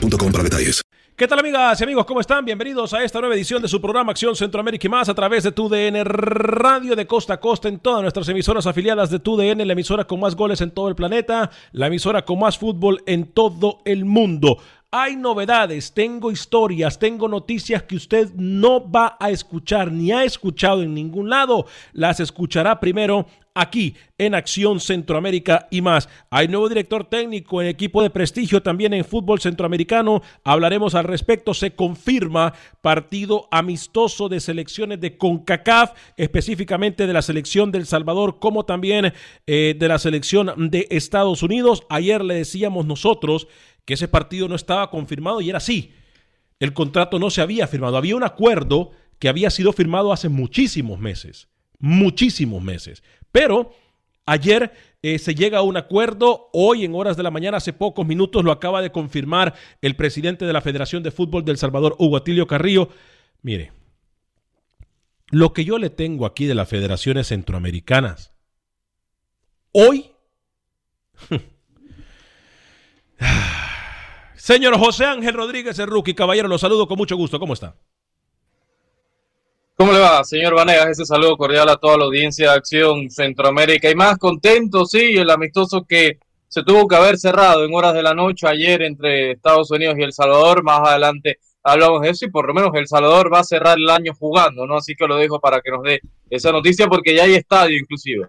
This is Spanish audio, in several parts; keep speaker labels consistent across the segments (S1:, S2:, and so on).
S1: para detalles.
S2: ¿Qué tal amigas y amigos? ¿Cómo están? Bienvenidos a esta nueva edición de su programa Acción Centroamérica y más a través de TUDN Radio de costa a costa en todas nuestras emisoras afiliadas de TUDN, la emisora con más goles en todo el planeta, la emisora con más fútbol en todo el mundo. Hay novedades, tengo historias, tengo noticias que usted no va a escuchar ni ha escuchado en ningún lado. Las escuchará primero aquí en Acción Centroamérica y más. Hay nuevo director técnico en equipo de prestigio también en fútbol centroamericano. Hablaremos al respecto. Se confirma partido amistoso de selecciones de CONCACAF, específicamente de la selección del Salvador, como también eh, de la selección de Estados Unidos. Ayer le decíamos nosotros que ese partido no estaba confirmado y era así. El contrato no se había firmado. Había un acuerdo que había sido firmado hace muchísimos meses. Muchísimos meses. Pero ayer eh, se llega a un acuerdo. Hoy, en horas de la mañana, hace pocos minutos, lo acaba de confirmar el presidente de la Federación de Fútbol del Salvador, Hugo Atilio Carrillo. Mire, lo que yo le tengo aquí de las federaciones centroamericanas, hoy. Señor José Ángel Rodríguez, rookie, caballero, lo saludo con mucho gusto. ¿Cómo está?
S3: ¿Cómo le va, señor Vanegas? Ese saludo cordial a toda la audiencia de Acción Centroamérica. Y más contento, sí, el amistoso que se tuvo que haber cerrado en horas de la noche ayer entre Estados Unidos y El Salvador. Más adelante hablamos de eso y por lo menos El Salvador va a cerrar el año jugando, ¿no? Así que lo dejo para que nos dé esa noticia porque ya hay estadio inclusive.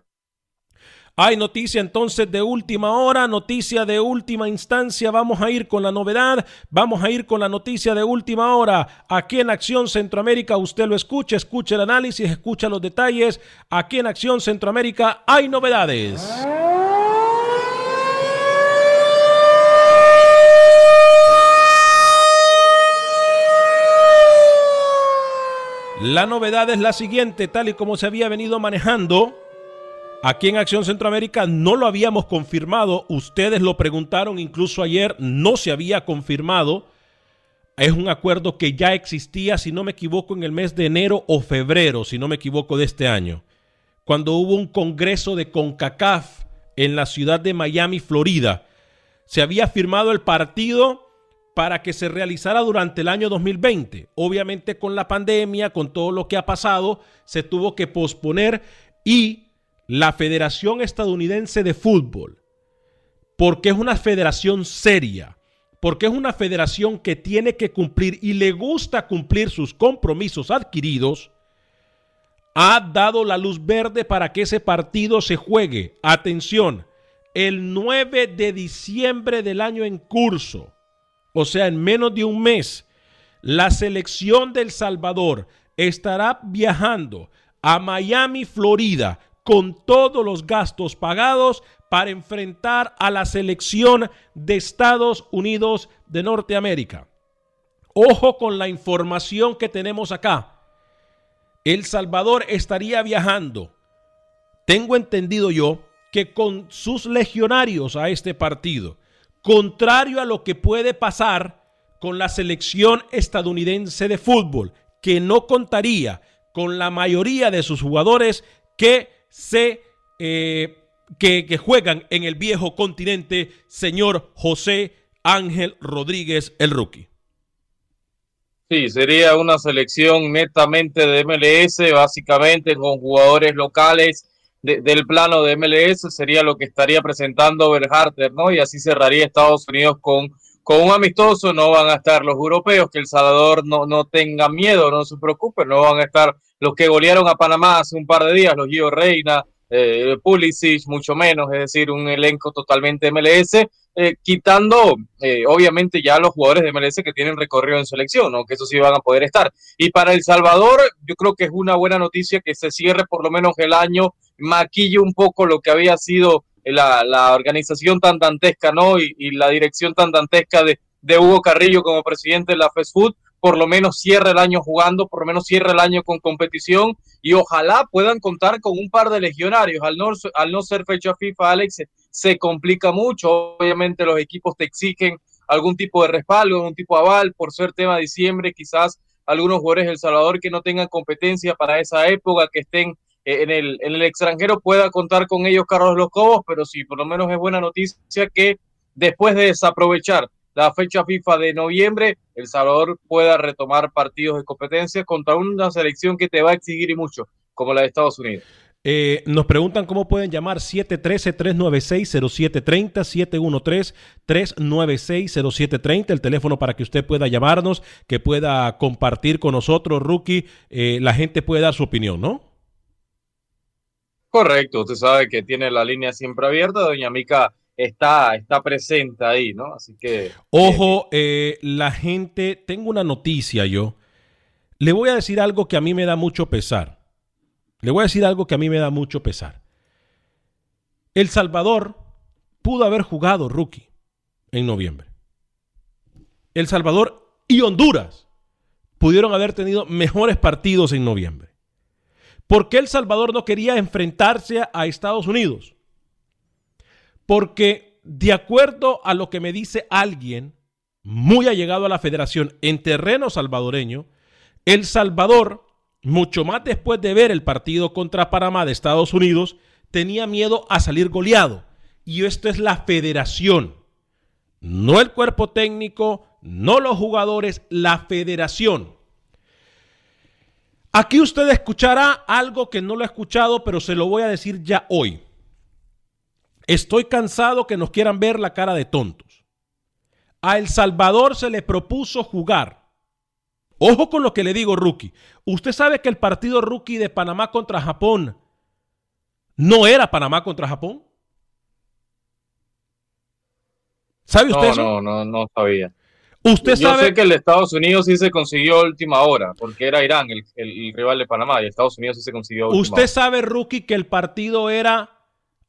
S2: Hay noticia entonces de última hora, noticia de última instancia. Vamos a ir con la novedad, vamos a ir con la noticia de última hora. Aquí en Acción Centroamérica usted lo escucha, escucha el análisis, escucha los detalles. Aquí en Acción Centroamérica hay novedades. La novedad es la siguiente, tal y como se había venido manejando. Aquí en Acción Centroamérica no lo habíamos confirmado, ustedes lo preguntaron incluso ayer, no se había confirmado. Es un acuerdo que ya existía, si no me equivoco, en el mes de enero o febrero, si no me equivoco, de este año, cuando hubo un congreso de CONCACAF en la ciudad de Miami, Florida. Se había firmado el partido para que se realizara durante el año 2020. Obviamente con la pandemia, con todo lo que ha pasado, se tuvo que posponer y la Federación Estadounidense de Fútbol, porque es una federación seria, porque es una federación que tiene que cumplir y le gusta cumplir sus compromisos adquiridos, ha dado la luz verde para que ese partido se juegue. Atención, el 9 de diciembre del año en curso, o sea, en menos de un mes, la selección del Salvador estará viajando a Miami, Florida, con todos los gastos pagados para enfrentar a la selección de Estados Unidos de Norteamérica. Ojo con la información que tenemos acá. El Salvador estaría viajando, tengo entendido yo, que con sus legionarios a este partido, contrario a lo que puede pasar con la selección estadounidense de fútbol, que no contaría con la mayoría de sus jugadores que se eh, que, juegan en el viejo continente, señor José Ángel Rodríguez, el rookie.
S3: Sí, sería una selección netamente de MLS, básicamente con jugadores locales de, del plano de MLS, sería lo que estaría presentando Berharter, ¿no? Y así cerraría Estados Unidos con, con un amistoso, no van a estar los europeos, que El Salvador no, no tenga miedo, no se preocupe, no van a estar los que golearon a Panamá hace un par de días, los Gio Reina, eh, Pulisic, mucho menos, es decir, un elenco totalmente MLS, eh, quitando eh, obviamente ya los jugadores de MLS que tienen recorrido en selección, ¿no? que eso sí van a poder estar. Y para El Salvador, yo creo que es una buena noticia que se cierre por lo menos el año, maquille un poco lo que había sido la, organización tan dantesca, ¿no? Y, y, la dirección tan dantesca de, de Hugo Carrillo como presidente de la Food, por lo menos cierre el año jugando, por lo menos cierre el año con competición y ojalá puedan contar con un par de legionarios. Al no, al no ser fecha FIFA, Alex, se, complica mucho. Obviamente los equipos te exigen algún tipo de respaldo, algún tipo de aval por ser tema de diciembre, quizás algunos jugadores del Salvador que no tengan competencia para esa época, que estén en el, en el extranjero, pueda contar con ellos Carlos Los Cobos, pero sí, por lo menos es buena noticia que después de desaprovechar la fecha FIFA de noviembre, El Salvador pueda retomar partidos de competencia contra una selección que te va a exigir y mucho, como la de Estados Unidos.
S2: Eh, nos preguntan cómo pueden llamar 713-396-0730, 713-396-0730, el teléfono para que usted pueda llamarnos, que pueda compartir con nosotros, Rookie. Eh, la gente puede dar su opinión, ¿no?
S3: Correcto, usted sabe que tiene la línea siempre abierta, doña Mica está, está presente ahí, ¿no? Así que...
S2: Ojo, eh, la gente, tengo una noticia yo. Le voy a decir algo que a mí me da mucho pesar. Le voy a decir algo que a mí me da mucho pesar. El Salvador pudo haber jugado rookie en noviembre. El Salvador y Honduras pudieron haber tenido mejores partidos en noviembre. ¿Por qué El Salvador no quería enfrentarse a Estados Unidos? Porque de acuerdo a lo que me dice alguien muy allegado a la federación en terreno salvadoreño, El Salvador, mucho más después de ver el partido contra Panamá de Estados Unidos, tenía miedo a salir goleado. Y esto es la federación, no el cuerpo técnico, no los jugadores, la federación. Aquí usted escuchará algo que no lo ha escuchado, pero se lo voy a decir ya hoy. Estoy cansado que nos quieran ver la cara de tontos. A El Salvador se le propuso jugar. Ojo con lo que le digo, rookie. Usted sabe que el partido rookie de Panamá contra Japón no era Panamá contra Japón. ¿Sabe usted
S3: no,
S2: eso?
S3: No, no, no sabía.
S2: Usted
S3: Yo
S2: sabe
S3: sé que el de Estados Unidos sí se consiguió a última hora, porque era Irán el, el, el rival de Panamá, y Estados Unidos sí se consiguió a última
S2: Usted
S3: hora.
S2: sabe, rookie, que el partido era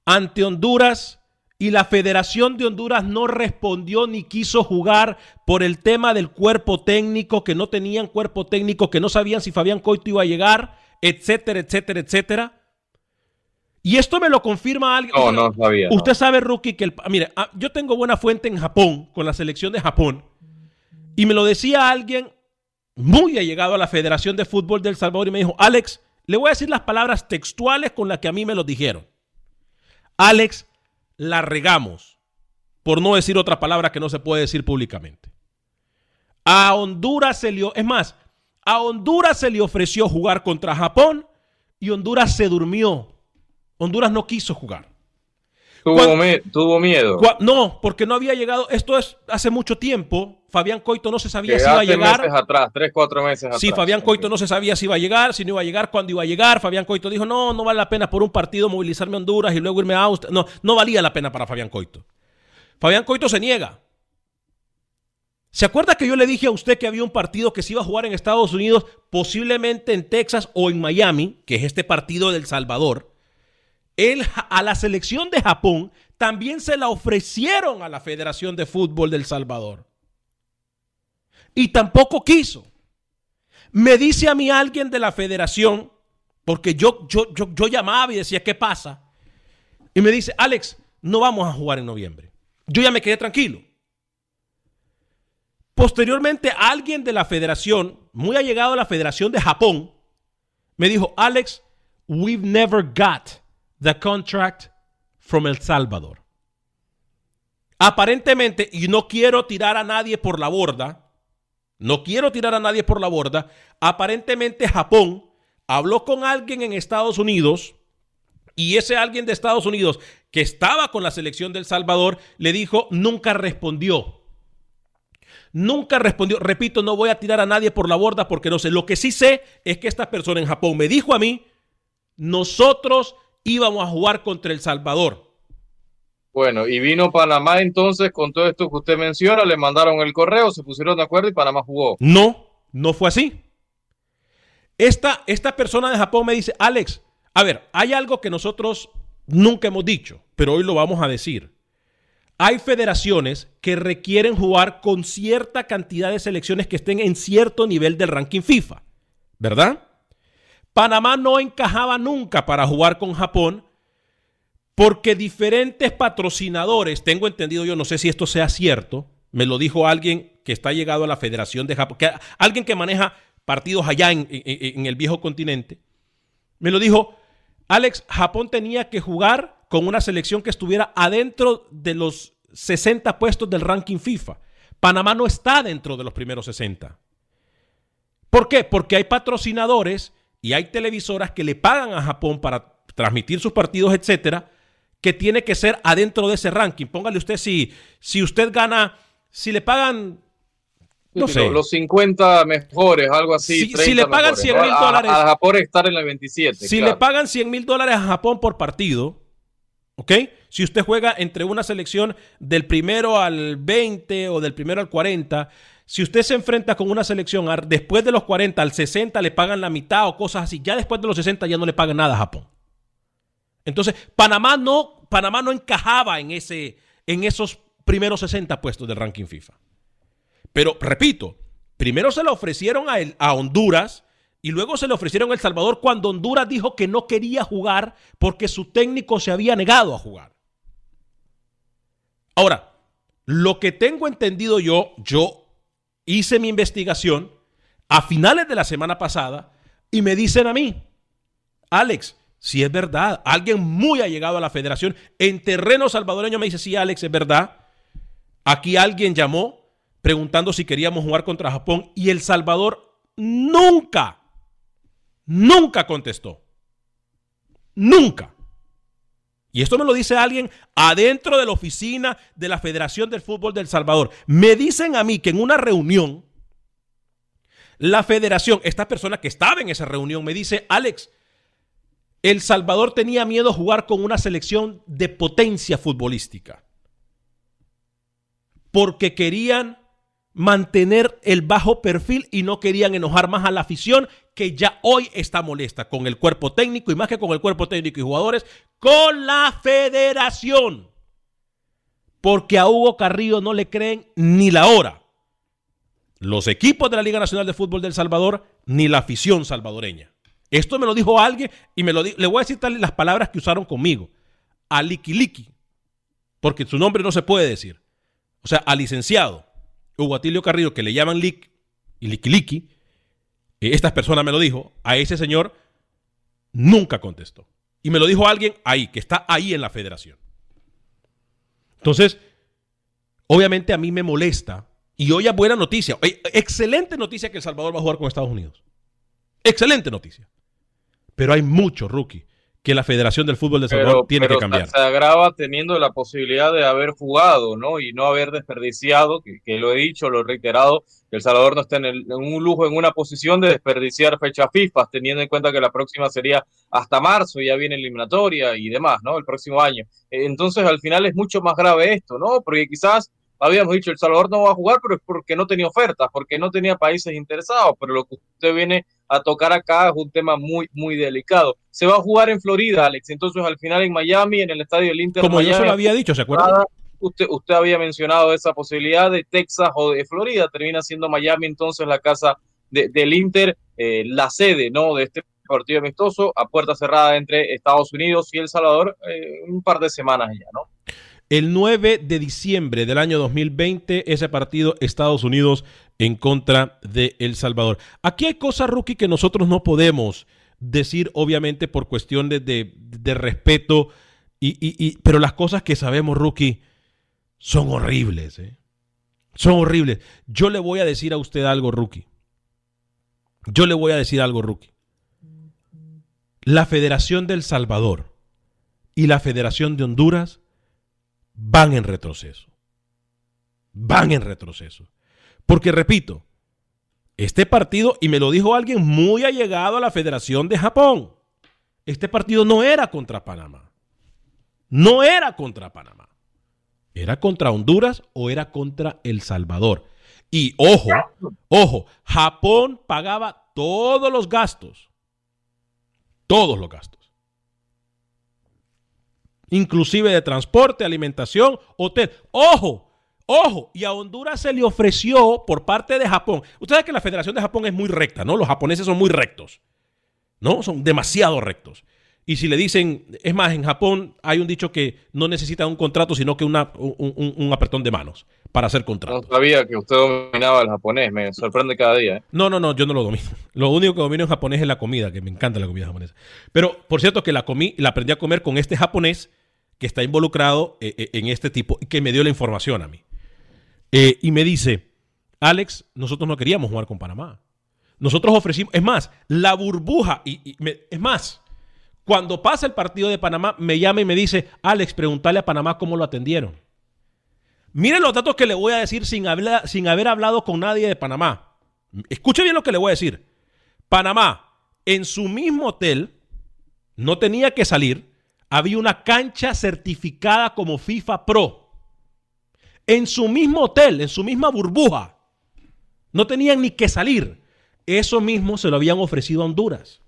S2: ante Honduras y la Federación de Honduras no respondió ni quiso jugar por el tema del cuerpo técnico, que no tenían cuerpo técnico, que no sabían si Fabián Coito iba a llegar, etcétera, etcétera, etcétera. Y esto me lo confirma alguien.
S3: No, no sabía.
S2: Usted sabe, Rookie, que el, mire, ah, yo tengo buena fuente en Japón, con la selección de Japón, y me lo decía alguien muy allegado a la Federación de Fútbol del Salvador y me dijo, Alex, le voy a decir las palabras textuales con las que a mí me lo dijeron. Alex, la regamos, por no decir otra palabra que no se puede decir públicamente. A Honduras se le, es más, a Honduras se le ofreció jugar contra Japón y Honduras se durmió. Honduras no quiso jugar.
S3: Tuvo,
S2: Cuando-
S3: me- tuvo miedo.
S2: No, porque no había llegado. Esto es hace mucho tiempo. Fabián Coito no se sabía si iba a llegar.
S3: meses atrás, tres, cuatro meses atrás.
S2: Sí, Fabián Coito no se sabía si iba a llegar, si no iba a llegar, cuándo iba a llegar. Fabián Coito dijo, no, no vale la pena por un partido movilizarme a Honduras y luego irme a Austria. No, no valía la pena para Fabián Coito. Fabián Coito se niega. ¿Se acuerda que yo le dije a usted que había un partido que se iba a jugar en Estados Unidos, posiblemente en Texas o en Miami, que es este partido del Salvador? Él a la selección de Japón también se la ofrecieron a la Federación de Fútbol del Salvador. Y tampoco quiso. Me dice a mí alguien de la federación, porque yo, yo, yo, yo llamaba y decía, ¿qué pasa? Y me dice, Alex, no vamos a jugar en noviembre. Yo ya me quedé tranquilo. Posteriormente, alguien de la federación, muy allegado a la Federación de Japón, me dijo, Alex, we've never got the contract from El Salvador. Aparentemente, y no quiero tirar a nadie por la borda, no quiero tirar a nadie por la borda, aparentemente Japón habló con alguien en Estados Unidos y ese alguien de Estados Unidos que estaba con la selección del Salvador le dijo, nunca respondió. Nunca respondió. Repito, no voy a tirar a nadie por la borda porque no sé. Lo que sí sé es que esta persona en Japón me dijo a mí, nosotros íbamos a jugar contra El Salvador.
S3: Bueno, y vino Panamá entonces con todo esto que usted menciona, le mandaron el correo, se pusieron de acuerdo y Panamá jugó.
S2: No, no fue así. Esta, esta persona de Japón me dice, Alex, a ver, hay algo que nosotros nunca hemos dicho, pero hoy lo vamos a decir. Hay federaciones que requieren jugar con cierta cantidad de selecciones que estén en cierto nivel del ranking FIFA, ¿verdad? Panamá no encajaba nunca para jugar con Japón porque diferentes patrocinadores, tengo entendido yo, no sé si esto sea cierto, me lo dijo alguien que está llegado a la Federación de Japón, alguien que maneja partidos allá en, en el viejo continente, me lo dijo, Alex, Japón tenía que jugar con una selección que estuviera adentro de los 60 puestos del ranking FIFA. Panamá no está dentro de los primeros 60. ¿Por qué? Porque hay patrocinadores y hay televisoras que le pagan a Japón para transmitir sus partidos, etcétera, que tiene que ser adentro de ese ranking. Póngale usted si, si usted gana, si le pagan no sé.
S3: Los 50 mejores, algo así.
S2: Si, si le pagan 100 mil dólares.
S3: A, Japón estar en la 27.
S2: Si le pagan 100 mil dólares a Japón por partido, ¿ok? Si usted juega entre una selección del primero al 20 o del primero al 40, si usted se enfrenta con una selección después de los 40 al 60 le pagan la mitad o cosas así, ya después de los 60 ya no le pagan nada a Japón. Entonces, Panamá no, Panamá no encajaba en, ese, en esos primeros 60 puestos del ranking FIFA. Pero repito, primero se le ofrecieron a, el, a Honduras y luego se le ofrecieron a El Salvador cuando Honduras dijo que no quería jugar porque su técnico se había negado a jugar. Ahora, lo que tengo entendido yo, yo hice mi investigación a finales de la semana pasada y me dicen a mí, Alex, si es verdad, alguien muy allegado a la federación en terreno salvadoreño me dice, sí, Alex, es verdad. Aquí alguien llamó preguntando si queríamos jugar contra Japón y El Salvador nunca, nunca contestó. Nunca. Y esto me lo dice alguien adentro de la oficina de la Federación del Fútbol del Salvador. Me dicen a mí que en una reunión, la federación, esta persona que estaba en esa reunión, me dice, Alex, El Salvador tenía miedo a jugar con una selección de potencia futbolística. Porque querían mantener el bajo perfil y no querían enojar más a la afición que ya hoy está molesta con el cuerpo técnico y más que con el cuerpo técnico y jugadores, con la federación. Porque a Hugo Carrillo no le creen ni la hora. Los equipos de la Liga Nacional de Fútbol del Salvador ni la afición salvadoreña. Esto me lo dijo alguien y me lo le voy a citar las palabras que usaron conmigo. A Liquiliqui, porque su nombre no se puede decir. O sea, al licenciado Hugo Atilio Carrillo, que le llaman Lick y Liquiliqui, eh, esta persona me lo dijo, a ese señor nunca contestó. Y me lo dijo alguien ahí, que está ahí en la federación. Entonces, obviamente a mí me molesta. Y hoy es buena noticia, excelente noticia que El Salvador va a jugar con Estados Unidos. Excelente noticia. Pero hay mucho, rookie que la Federación del Fútbol de Salvador tiene que cambiar.
S3: Se agrava teniendo la posibilidad de haber jugado, ¿no? Y no haber desperdiciado, que, lo he dicho, lo he reiterado, que El Salvador no está en, en, un lujo, en una posición de desperdiciar fecha FIFA, teniendo en cuenta que la próxima sería hasta marzo, ya viene eliminatoria y demás, ¿no? El próximo año. Entonces, al final es mucho más grave esto, ¿no? Porque quizás habíamos dicho, El Salvador no va a jugar, pero es porque no tenía ofertas, porque no tenía países interesados, pero lo que usted viene a tocar acá es un tema muy, muy delicado. Se va a jugar en Florida, Alex, entonces al final en Miami, en el estadio del Inter.
S2: Como
S3: yo
S2: se lo había dicho, ¿se acuerda?
S3: Usted, usted había mencionado esa posibilidad de Texas o de Florida, termina siendo Miami entonces la casa del Inter, eh, la sede ¿no? de este partido amistoso a puerta cerrada entre Estados Unidos y El Salvador eh, un par de semanas ya, ¿no?
S2: El 9 de diciembre del año 2020, ese partido Estados Unidos en contra de El Salvador. Aquí hay cosas, Rookie, que nosotros no podemos decir, obviamente, por cuestiones de, de, respeto, y, y, pero las cosas que sabemos, Rookie, son horribles. ¿eh? Son horribles. Yo le voy a decir a usted algo, Rookie. Yo le voy a decir algo, Rookie. La Federación del Salvador y la Federación de Honduras van en retroceso. Van en retroceso. Porque repito, este partido, y me lo dijo alguien muy allegado a la Federación de Japón, este partido no era contra Panamá. No era contra Panamá. ¿Era contra Honduras o era contra El Salvador? Y ojo, ojo, Japón pagaba todos los gastos. Todos los gastos inclusive de transporte, alimentación, hotel. Ojo, ojo, y a Honduras se le ofreció por parte de Japón. Usted sabe que la Federación de Japón es muy recta, ¿no? Los japoneses son muy rectos, ¿no? Son demasiado rectos. Y si le dicen, es más, en Japón hay un dicho que no necesita un contrato, sino que una, un, un, apretón de manos para hacer contratos.
S3: No sabía que usted dominaba el japonés, me sorprende cada día. ¿eh?
S2: No, no, no, yo no lo domino. Lo único que domino en japonés es la comida, que me encanta la comida japonesa. Pero, por cierto, que la comí, la aprendí a comer con este japonés que está involucrado eh, eh, en este tipo que me dio la información a mí. Eh, y me dice, Alex, nosotros no queríamos jugar con Panamá. Nosotros ofrecimos, es más, la burbuja, y, es más, cuando pasa el partido de Panamá, me llama y me dice, Alex, pregúntale a Panamá cómo lo atendieron. Miren los datos que le voy a decir sin, sin haber hablado con nadie de Panamá. Escuche bien lo que le voy a decir. Panamá, en su mismo hotel, no tenía que salir, había una cancha certificada como FIFA Pro. En su mismo hotel, en su misma burbuja. No tenían ni que salir. Eso mismo se lo habían ofrecido a Honduras.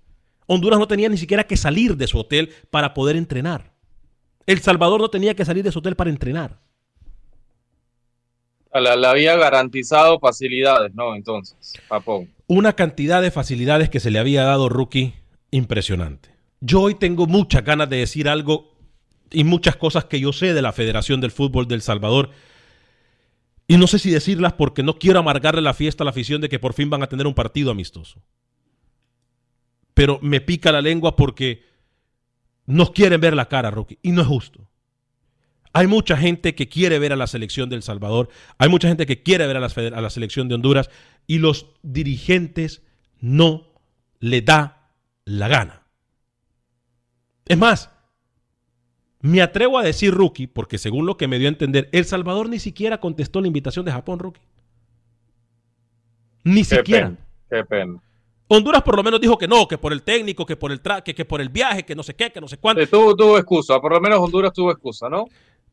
S2: Honduras no tenía ni siquiera que salir de su hotel para poder entrenar. El Salvador no tenía que salir de su hotel para entrenar.
S3: Le había garantizado facilidades, ¿no? Entonces, Japón.
S2: Una cantidad de facilidades que se le había dado Rookie impresionante. Yo hoy tengo muchas ganas de decir algo y muchas cosas que yo sé de la Federación del Fútbol del Salvador. Y no sé si decirlas porque no quiero amargarle la fiesta a la afición de que por fin van a tener un partido amistoso. Pero me pica la lengua porque nos quieren ver la cara, Rocky, y no es justo. Hay mucha gente que quiere ver a la selección del Salvador, hay mucha gente que quiere ver a la, a la selección de Honduras y los dirigentes no le da la gana. Es más, me atrevo a decir rookie, porque según lo que me dio a entender, El Salvador ni siquiera contestó la invitación de Japón, rookie. Ni siquiera.
S3: qué pena.
S2: Honduras por lo menos dijo que no, que por el técnico, que por el que, que por el viaje, que no sé qué, que no sé cuánto.
S3: tuvo, tuvo excusa, por lo menos Honduras tuvo excusa, ¿no?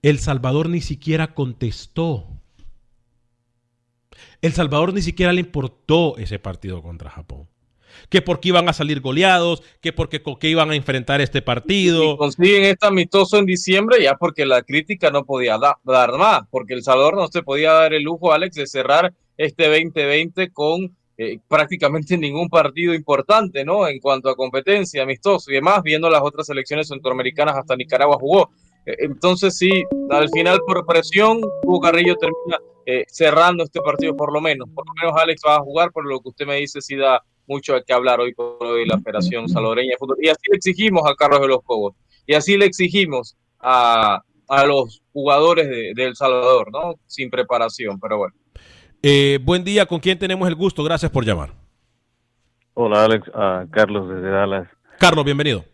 S2: El Salvador ni siquiera contestó. El Salvador ni siquiera le importó ese partido contra Japón que porque iban a salir goleados, que porque que iban a enfrentar este partido.
S3: Consiguen este amistoso en diciembre ya porque la crítica no podía dar más, porque El Salvador no se podía dar el lujo, Alex, de cerrar este 2020 con eh, prácticamente ningún partido importante, ¿no? En cuanto a competencia, amistoso y demás, viendo las otras selecciones centroamericanas, hasta Nicaragua jugó. Eh, entonces sí, al final por presión, Hugo Carrillo termina eh, cerrando este partido por lo menos. Por lo menos Alex va a jugar, por lo que usted me dice, sí da mucho que hablar hoy por hoy la Federación Salvadoreña de Fútbol. Y así le exigimos a Carlos de los Cobos. Y así le exigimos a, a los jugadores de, El Salvador, ¿no? Sin preparación, pero bueno.
S2: Eh, buen día, ¿con quién tenemos el gusto? Gracias por llamar.
S4: Hola Alex, Carlos desde Dallas.
S2: Carlos, bienvenido.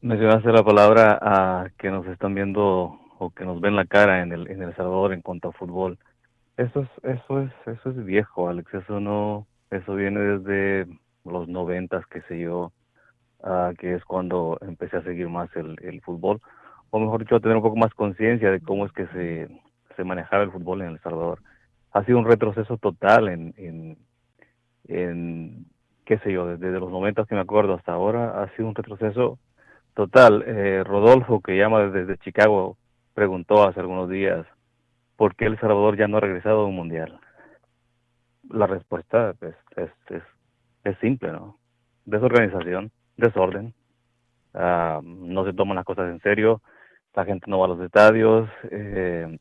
S4: Mencionaste la palabra a que nos están viendo o que nos ven la cara en el, en el Salvador en cuanto a fútbol. Eso es, eso es, eso es viejo, Alex. Eso no, eso viene desde los noventas, que sé yo, uh, que es cuando empecé a seguir más el, fútbol, o mejor dicho, a tener un poco más conciencia de cómo es que se, se manejaba el fútbol en El Salvador. Ha sido un retroceso total en, en, qué sé yo, desde los momentos que me acuerdo hasta ahora, ha sido un retroceso total. Eh, Rodolfo, que llama desde Chicago, preguntó hace algunos días por qué El Salvador ya no ha regresado a un mundial. La respuesta es, es, es, es simple, ¿no? Desorganización, desorden, ah, no se toman las cosas en serio, la gente no va a los estadios, eh,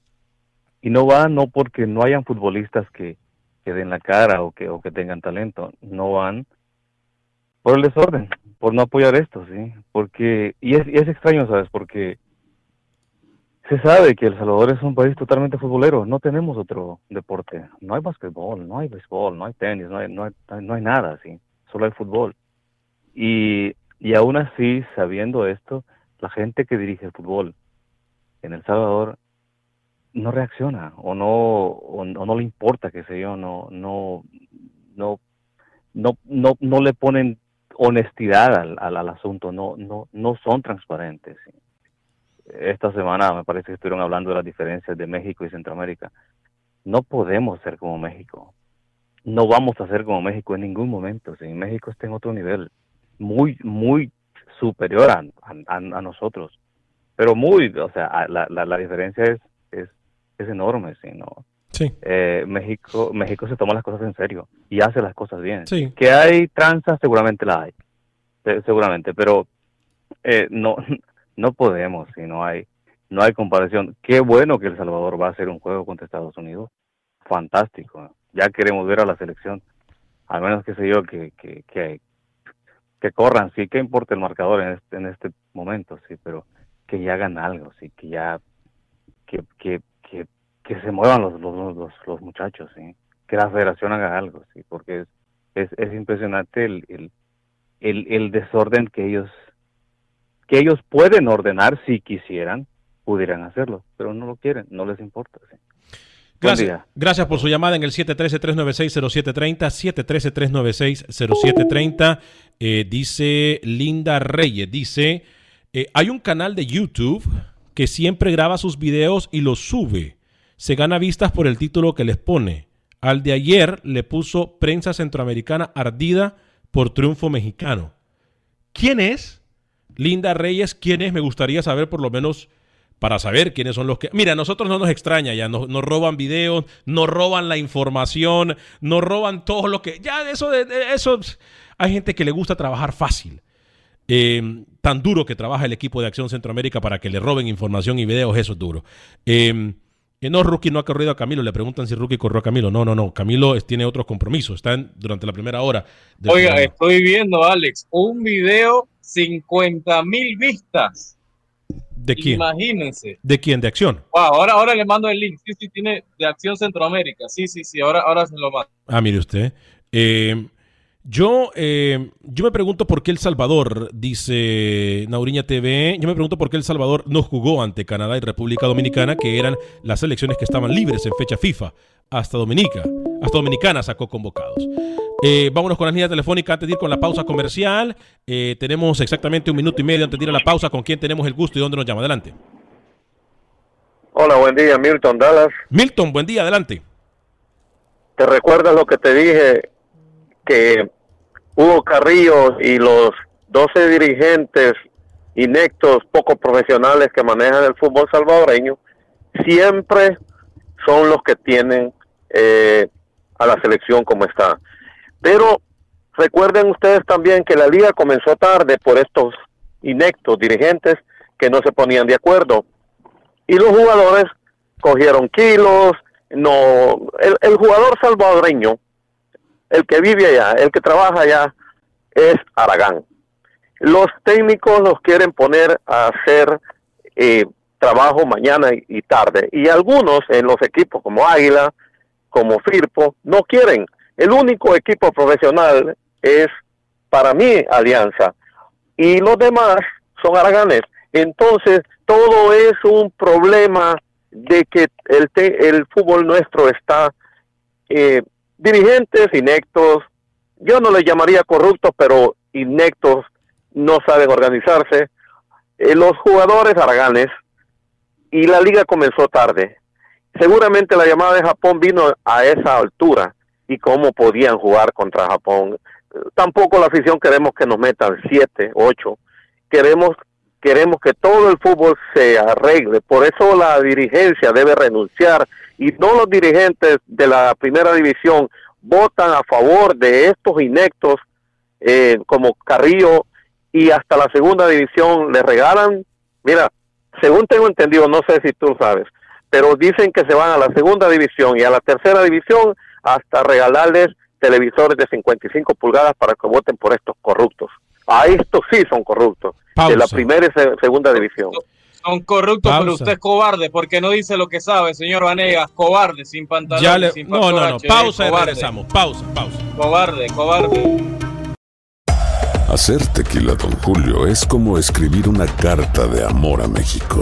S4: y no va no porque no hayan futbolistas que, que den la cara o que, o que tengan talento, no van por el desorden, por no apoyar esto, ¿sí? Porque, y es, y es extraño, ¿sabes? Porque se sabe que El Salvador es un país totalmente futbolero, no tenemos otro deporte, no hay básquetbol, no hay béisbol, no hay tenis, no hay, no hay, no hay nada, ¿sí? Solo hay fútbol. Y, y aún así, sabiendo esto, la gente que dirige el fútbol en El Salvador no reacciona o no o, no le importa qué sé yo no no no no no no le ponen honestidad al, al, asunto no no no son transparentes esta semana me parece que estuvieron hablando de las diferencias de México y Centroamérica no podemos ser como México no vamos a ser como México en ningún momento si México está en otro nivel muy muy superior a, a, a nosotros pero muy o sea la, la, la diferencia es es es enorme, ¿sí? ¿no?
S2: Sí.
S4: Eh, México, México se toma las cosas en serio y hace las cosas bien.
S2: Sí.
S4: Que hay tranzas, seguramente la hay, seguramente, pero eh, no, no podemos, si no hay, no hay comparación. Qué bueno que El Salvador va a hacer un juego contra Estados Unidos, fantástico. Ya queremos ver a la selección, al menos que sé yo que, que, que, corran, sí, que importa el marcador en este, en este momento, sí, pero que ya hagan algo, sí, que ya que, que, que, que se muevan los, los, los, los muchachos, ¿sí? que la federación haga algo, ¿sí? porque es, es, es impresionante el, el, el, el, desorden que ellos, que ellos pueden ordenar si quisieran, pudieran hacerlo, pero no lo quieren, no les importa. ¿sí?
S2: Gracias, gracias por su llamada en el 713-396-0730, 713-396-0730. Eh, dice Linda Reyes, dice, eh, hay un canal de YouTube que siempre graba sus videos y los sube. Se gana vistas por el título que les pone. Al de ayer le puso Prensa Centroamericana ardida por triunfo mexicano. ¿Quién es? Linda Reyes, ¿quién es? Me gustaría saber por lo menos para saber quiénes son los que... Mira, a nosotros no nos extraña ya, nos, nos roban videos, nos roban la información, nos roban todo lo que... Ya, eso, de, de, eso... Hay gente que le gusta trabajar fácil. Eh, tan duro que trabaja el equipo de Acción Centroamérica para que le roben información y videos, eso es duro. Eh, no, Rookie no ha corrido a Camilo. Le preguntan si Rookie corrió a Camilo. No, no, no. Camilo tiene otros compromisos. Está en, durante la primera hora.
S3: Oiga, programa. estoy viendo, Alex, un video 50 mil vistas.
S2: ¿De quién?
S3: Imagínense.
S2: ¿De quién? ¿De Acción?
S3: Wow, ahora, ahora le mando el link. Sí, sí, tiene de Acción Centroamérica. Sí, sí, sí. Ahora, ahora se lo mando.
S2: Ah, mire usted. Eh, yo, eh, yo me pregunto por qué El Salvador, dice Nauriña TV, yo me pregunto por qué El Salvador no jugó ante Canadá y República Dominicana, que eran las selecciones que estaban libres en fecha FIFA. Hasta Dominica, hasta Dominicana sacó convocados. Eh, vámonos con la línea telefónica antes de ir con la pausa comercial. Eh, tenemos exactamente un minuto y medio antes de ir a la pausa. ¿Con quién tenemos el gusto y dónde nos llama? Adelante.
S5: Hola, buen día, Milton Dallas.
S2: Milton, buen día, adelante.
S5: ¿Te recuerdas lo que te dije que Hugo Carrillo y los 12 dirigentes inectos, poco profesionales que manejan el fútbol salvadoreño, siempre son los que tienen eh, a la selección como está. Pero recuerden ustedes también que la liga comenzó tarde por estos inectos dirigentes que no se ponían de acuerdo. Y los jugadores cogieron kilos, no, el, el jugador salvadoreño el que vive allá, el que trabaja allá, es Aragán. Los técnicos los quieren poner a hacer eh, trabajo mañana y, tarde. Y algunos en los equipos como Águila, como Firpo, no quieren. El único equipo profesional es para mí Alianza. Y los demás son Araganes. Entonces, todo es un problema de que el, el fútbol nuestro está eh, dirigentes inectos, yo no les llamaría corruptos, pero inectos, no saben organizarse, eh, los jugadores araganes, y la liga comenzó tarde. Seguramente la llamada de Japón vino a esa altura y cómo podían jugar contra Japón. Tampoco la afición queremos que nos metan siete, ocho. Queremos queremos que todo el fútbol se arregle. Por eso la dirigencia debe renunciar y no los dirigentes de la primera división votan a favor de estos inectos eh, como Carrillo y hasta la segunda división le regalan, mira, según tengo entendido, no sé si tú sabes, pero dicen que se van a la segunda división y a la tercera división hasta regalarles televisores de 55 pulgadas para que voten por estos corruptos. A estos sí son corruptos, de la primera y segunda división.
S3: Son corruptos, pero usted es cobarde porque no dice lo que sabe, señor Vanegas. Cobarde, sin pantalones, sin
S2: No, no, no. Pausa y regresamos. Pausa, pausa.
S3: Cobarde, cobarde.
S6: Hacer tequila, don Julio, es como escribir una carta de amor a México.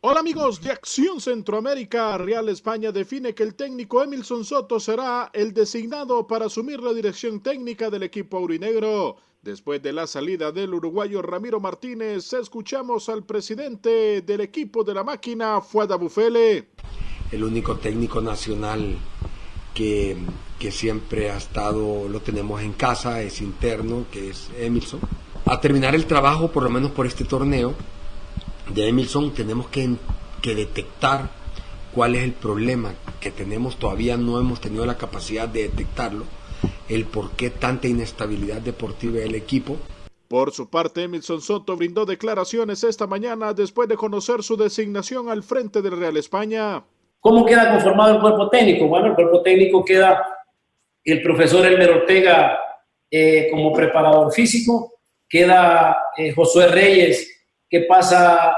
S7: Hola amigos de Acción Centroamérica, Real España define que el técnico Emilson Soto será el designado para asumir la dirección técnica del equipo aurinegro. Después de la salida del uruguayo Ramiro Martínez, escuchamos al presidente del equipo de la máquina, Fuada Bufele.
S8: El único técnico nacional que, que siempre ha estado, lo tenemos en casa, es interno, que es Emilson. A terminar el trabajo, por lo menos por este torneo, de Emilson tenemos que, que detectar cuál es el problema que tenemos, todavía no hemos tenido la capacidad de detectarlo, el por qué tanta inestabilidad deportiva del equipo.
S7: Por su parte, Emilson Soto brindó declaraciones esta mañana después de conocer su designación al frente del Real España.
S9: ¿Cómo queda conformado el cuerpo técnico? Bueno, el cuerpo técnico queda el profesor Elmer Ortega eh, como preparador físico, queda eh, Josué Reyes que pasa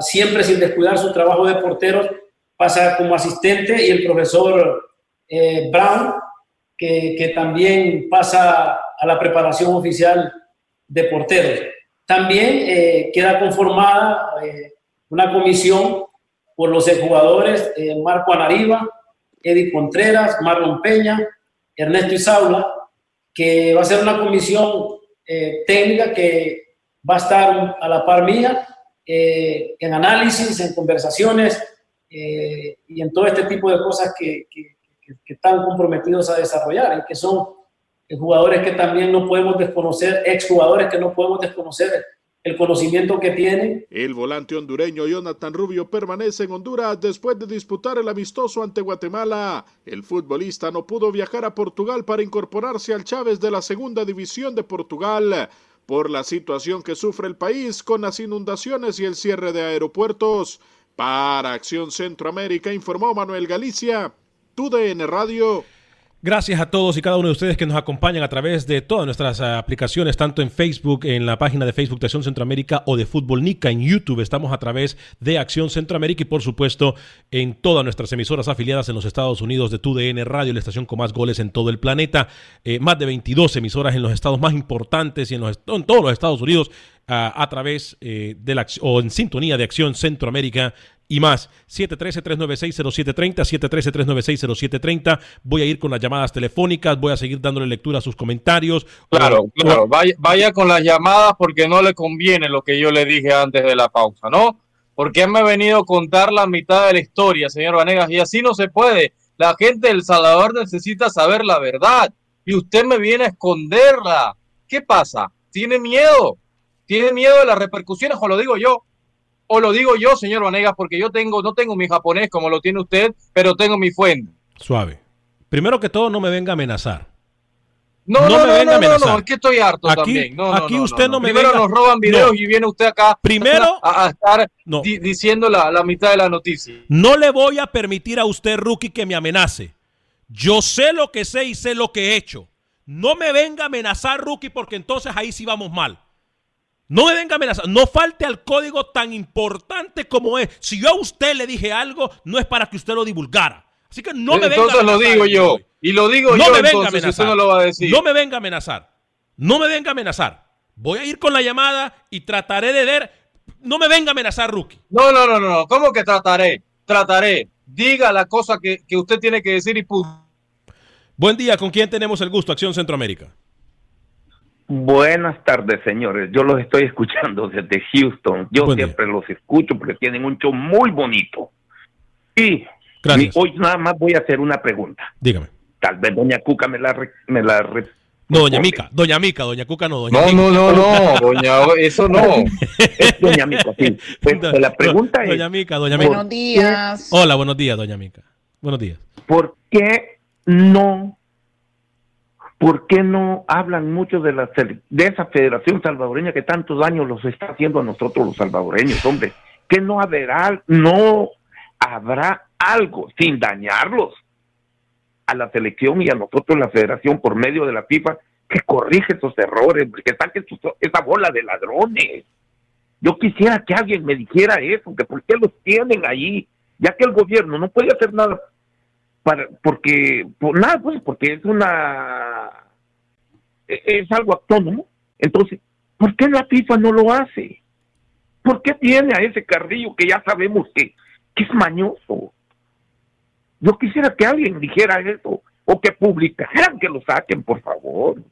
S9: siempre sin descuidar su trabajo de portero, pasa como asistente y el profesor eh, Brown, que, también pasa a la preparación oficial de porteros. También eh, queda conformada eh, una comisión por los jugadores Marco Anariba, Eddie Contreras, Marlon Peña, Ernesto Isaula, que va a ser una comisión técnica que va a estar a la par mía eh, en análisis, en conversaciones eh, y en todo este tipo de cosas que, que, están comprometidos a desarrollar y que son jugadores que también no podemos desconocer, exjugadores que no podemos desconocer el conocimiento que tienen.
S7: El volante hondureño Jonathan Rubio permanece en Honduras después de disputar el amistoso ante Guatemala. El futbolista no pudo viajar a Portugal para incorporarse al Chávez de la segunda división de Portugal por la situación que sufre el país con las inundaciones y el cierre de aeropuertos. Para Acción Centroamérica informó Manuel Galicia, TUDN Radio.
S2: Gracias a todos y cada uno de ustedes que nos acompañan a través de todas nuestras ah, aplicaciones, tanto en Facebook, en la página de Facebook de Acción Centroamérica o de Fútbol Nica. En YouTube estamos a través de Acción Centroamérica y por supuesto en todas nuestras emisoras afiliadas en los Estados Unidos de TUDN Radio, la estación con más goles en todo el planeta. Eh, más de 22 emisoras en los estados más importantes y en, los, todos los Estados Unidos ah, a través eh, de la o en sintonía de Acción Centroamérica y más. 713-396-0730, 713-396-0730. Voy a ir con las llamadas telefónicas, voy a seguir dándole lectura a sus comentarios.
S3: Claro, claro, vaya, vaya con las llamadas porque no le conviene lo que yo le dije antes de la pausa, ¿no? Porque me ha venido a contar la mitad de la historia, señor Vanegas, y así no se puede. La gente del Salvador necesita saber la verdad y usted me viene a esconderla. ¿Qué pasa? ¿Tiene miedo? ¿Tiene miedo de las repercusiones o lo digo yo? O lo digo yo, señor Vanegas, porque yo tengo, no tengo mi japonés como lo tiene usted, pero tengo mi fuente.
S2: Suave. Primero que todo, no me venga a amenazar.
S3: No, no, no, me venga amenazar. no, aquí estoy harto también. No,
S2: aquí usted no, me
S3: Primero nos roban videos y viene usted acá
S2: Primero,
S3: a, estar diciendo la, la mitad de la noticia.
S2: No le voy a permitir a usted, Rookie, que me amenace. Yo sé lo que sé y sé lo que he hecho. No me venga a amenazar, Rookie, porque entonces ahí sí vamos mal. No me venga a amenazar. No falte al código tan importante como es. Si yo a usted le dije algo, no es para que usted lo divulgara. Así que no me venga
S3: Entonces lo digo yo. Y lo digo
S2: no
S3: yo
S2: me venga a
S3: entonces, si
S2: amenazar.
S3: usted no lo va a decir.
S2: No me venga a amenazar. No me venga a amenazar. Voy a ir con la llamada y trataré de ver. No me venga a amenazar, Rookie.
S3: No, no, no, no, no. ¿Cómo que trataré? Trataré. Diga la cosa que, que usted tiene que decir y punto.
S2: Buen día, ¿con quién tenemos el gusto? Acción Centroamérica.
S10: Buenas tardes, señores. Yo los estoy escuchando desde Houston. Yo
S2: Buen día.
S10: siempre los escucho porque tienen un show muy bonito. Y hoy nada más voy a hacer una pregunta.
S2: Dígame.
S10: Tal vez Doña Cuca me la, re- me la re-
S2: No, Doña Mica. Doña Mica, Doña Cuca no. Doña
S3: No,
S2: Mica.
S3: no, no, no, doña, eso no.
S10: Es Doña Mica, sí. Pues,
S2: Do-
S10: la pregunta es,
S2: Doña Mica, Doña Mica.
S10: Buenos días.
S2: Hola, buenos días, Doña Mica. Buenos días.
S10: ¿por qué no, por qué no hablan mucho de la de esa Federación Salvadoreña que tantos daños los está haciendo a nosotros los salvadoreños, hombre? Que no habrá, no habrá algo sin dañarlos a la selección y a nosotros la Federación por medio de la FIFA que corrige esos errores, que saquen sus- esa bola de ladrones. Yo quisiera que alguien me dijera eso, que por qué los tienen ahí, ya que el gobierno no puede hacer nada para, porque, por nada, pues, porque es una, e- es algo autónomo. Entonces, ¿por qué la FIFA no lo hace? ¿Por qué tiene a ese Carrillo que ya sabemos que, que es mañoso? Yo quisiera que alguien dijera eso, o que publicaran, que lo saquen, por favor.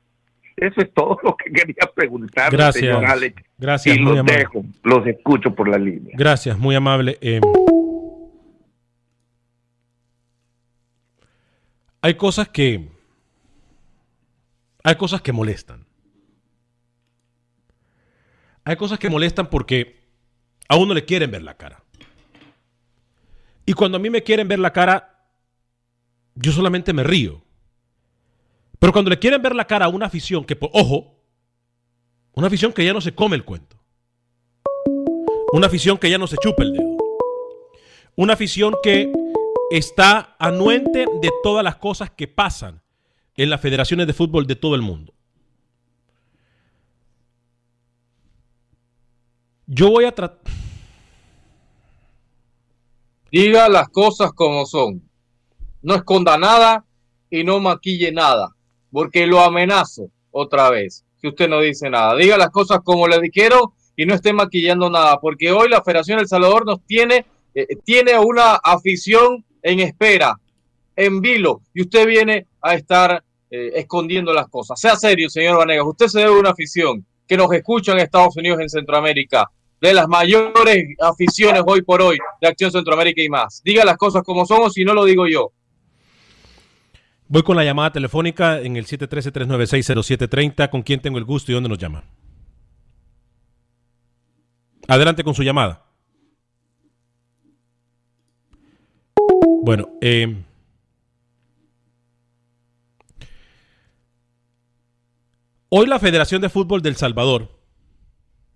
S10: Eso es todo lo que quería preguntar,
S2: Gracias.
S10: señor Alex.
S2: Gracias,
S10: y
S2: muy
S10: los
S2: amable.
S10: dejo, los escucho por la línea.
S2: Gracias, muy amable. Eh, hay cosas que. Hay cosas que molestan. Hay cosas que molestan porque a uno le quieren ver la cara. Y cuando a mí me quieren ver la cara, yo solamente me río. Pero cuando le quieren ver la cara a una afición que, ojo, una afición que ya no se come el cuento. Una afición que ya no se chupa el dedo. Una afición que está anuente de todas las cosas que pasan en las federaciones de fútbol de todo el mundo. Yo voy a tratar...
S3: Diga las cosas como son. No esconda nada y no maquille nada, porque lo amenazo otra vez. Si usted no dice nada, diga las cosas como le dijeron y no esté maquillando nada, porque hoy la Federación El Salvador nos tiene, eh, tiene una afición en espera, en vilo, y usted viene a estar eh, escondiendo las cosas. Sea serio, señor Vanegas, usted se debe una afición que nos escucha en Estados Unidos, en Centroamérica, de las mayores aficiones hoy por hoy de Acción Centroamérica y más. Diga las cosas como son o si no lo digo yo.
S2: Voy con la llamada telefónica en el 713-396-0730. ¿Con quién tengo el gusto y dónde nos llama? Adelante con su llamada. Bueno, eh, hoy la Federación de Fútbol del Salvador,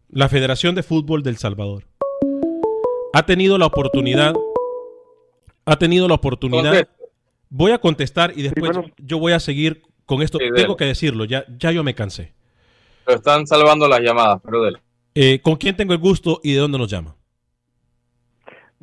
S2: la Federación de Fútbol del Salvador, ha tenido la oportunidad, ha tenido la oportunidad. Voy a contestar y después yo voy a seguir con esto.
S3: Sí,
S2: Tengo que decirlo, ya, ya yo me cansé.
S3: Pero están salvando las llamadas, pero dele.
S2: Eh, ¿Con quién tengo el gusto y de dónde nos llama?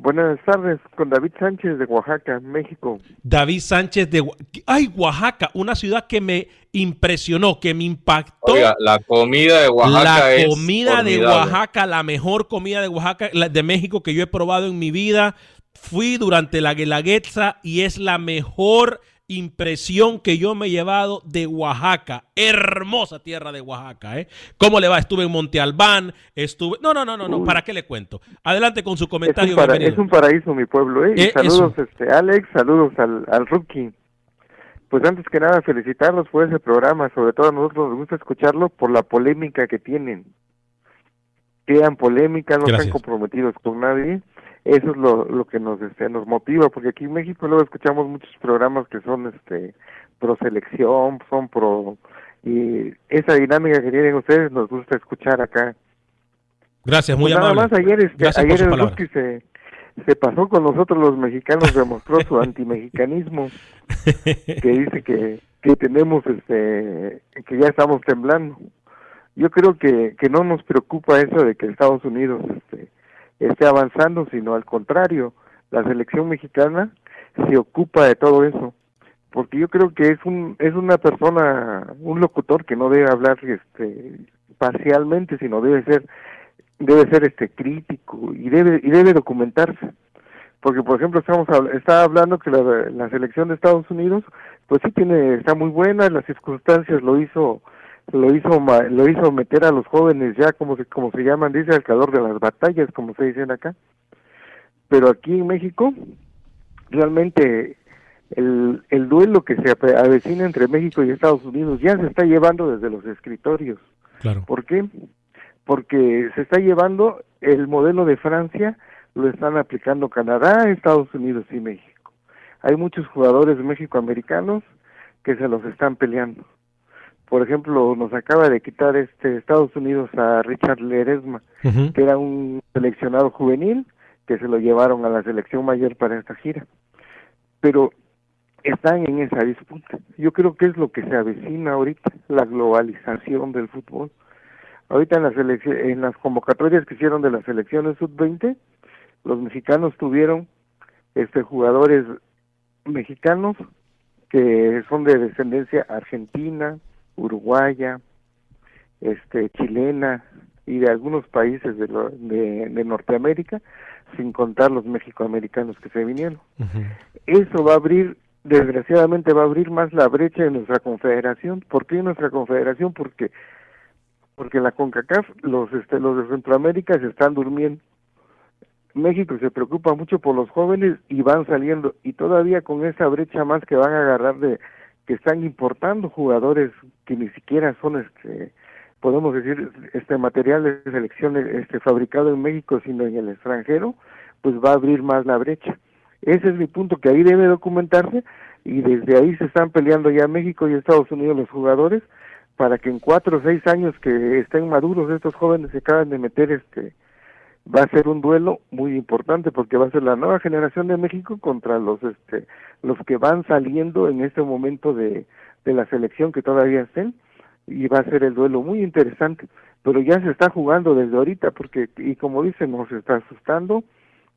S11: Buenas tardes, con David Sánchez de Oaxaca, México.
S2: David Sánchez de... ¡Ay, Oaxaca! Una ciudad que me impresionó, que me impactó.
S3: Oiga, la comida de Oaxaca
S2: la
S3: es
S2: comida de. Oaxaca, la mejor comida de Oaxaca, la de México que yo he probado en mi vida. Fui durante la Guelaguetza y es la mejor impresión que yo me he llevado de Oaxaca. Hermosa tierra de Oaxaca, ¿eh? ¿Cómo le va? Estuve en Monte Albán, estuve... No, no, no, no, no, ¿para qué le cuento? Adelante con su
S11: Es
S2: comentario.
S11: un, para-
S2: bienvenido.
S11: es un paraíso mi pueblo, ¿eh? Y
S2: Eh,
S11: saludos, este, Alex, saludos al, al rookie. Pues antes que nada, felicitarlos por ese programa, sobre todo a nosotros nos gusta escucharlo por la polémica que tienen. Crean polémica, no
S2: Gracias.
S11: están comprometidos con nadie. Eso es lo, lo que nos este, nos motiva, porque aquí en México luego escuchamos muchos programas que son este pro selección, son pro... Y esa dinámica que tienen ustedes nos gusta escuchar acá.
S2: Gracias, muy
S11: Pues nada
S2: amable.
S11: más ayer, este, ayer el rookie se, se pasó con nosotros los mexicanos, demostró su antimexicanismo, que dice que, que tenemos, este, que ya estamos temblando. yo creo que, que no nos preocupa eso de que Estados Unidos este, esté avanzando, sino al contrario, la selección mexicana se ocupa de todo eso, porque yo creo que es un es una persona, un locutor que no debe hablar este parcialmente, sino debe ser debe ser este crítico y debe y debe documentarse. Porque por ejemplo estamos está hablando que la, la selección de Estados Unidos pues sí tiene está muy buena las circunstancias lo hizo lo hizo lo hizo meter a los jóvenes ya como se como se llaman dice el calor de las batallas como se dicen acá pero aquí en México realmente el, el duelo que se avecina entre México y Estados Unidos ya se está llevando desde los escritorios
S2: claro
S11: ¿por qué? porque se está llevando el modelo de Francia lo están aplicando Canadá, Estados Unidos y México. Hay muchos jugadores mexicoamericanos que se los están peleando. Por ejemplo, nos acaba de quitar este Estados Unidos a Richard Ledesma, que era un seleccionado juvenil que se lo llevaron a la selección mayor para esta gira. Pero están en esa disputa. Yo creo que es lo que se avecina ahorita, la globalización del fútbol. Ahorita en las, en las convocatorias que hicieron de las selecciones sub-20, los mexicanos tuvieron este jugadores mexicanos que son de descendencia argentina, uruguaya, este chilena y de algunos países de, de, Norteamérica, sin contar los mexicoamericanos que se vinieron. Eso va a abrir, desgraciadamente va a abrir más la brecha en nuestra confederación. ¿Por qué nuestra confederación? Porque porque la CONCACAF, los este, los de Centroamérica se están durmiendo México se preocupa mucho por los jóvenes y van saliendo y todavía con esa brecha más que van a agarrar de que están importando jugadores que ni siquiera son este podemos decir este material de selección este fabricado en México sino en el extranjero pues va a abrir más la brecha. Ese es mi punto que ahí debe documentarse y desde ahí se están peleando ya México y Estados Unidos los jugadores para que en cuatro o seis años que estén maduros estos jóvenes se acaban de meter este va a ser un duelo muy importante porque va a ser la nueva generación de México contra los este los que van saliendo en este momento de, de la selección que todavía estén. Y va a ser el duelo muy interesante pero ya se está jugando desde ahorita porque y como dicen no se está asustando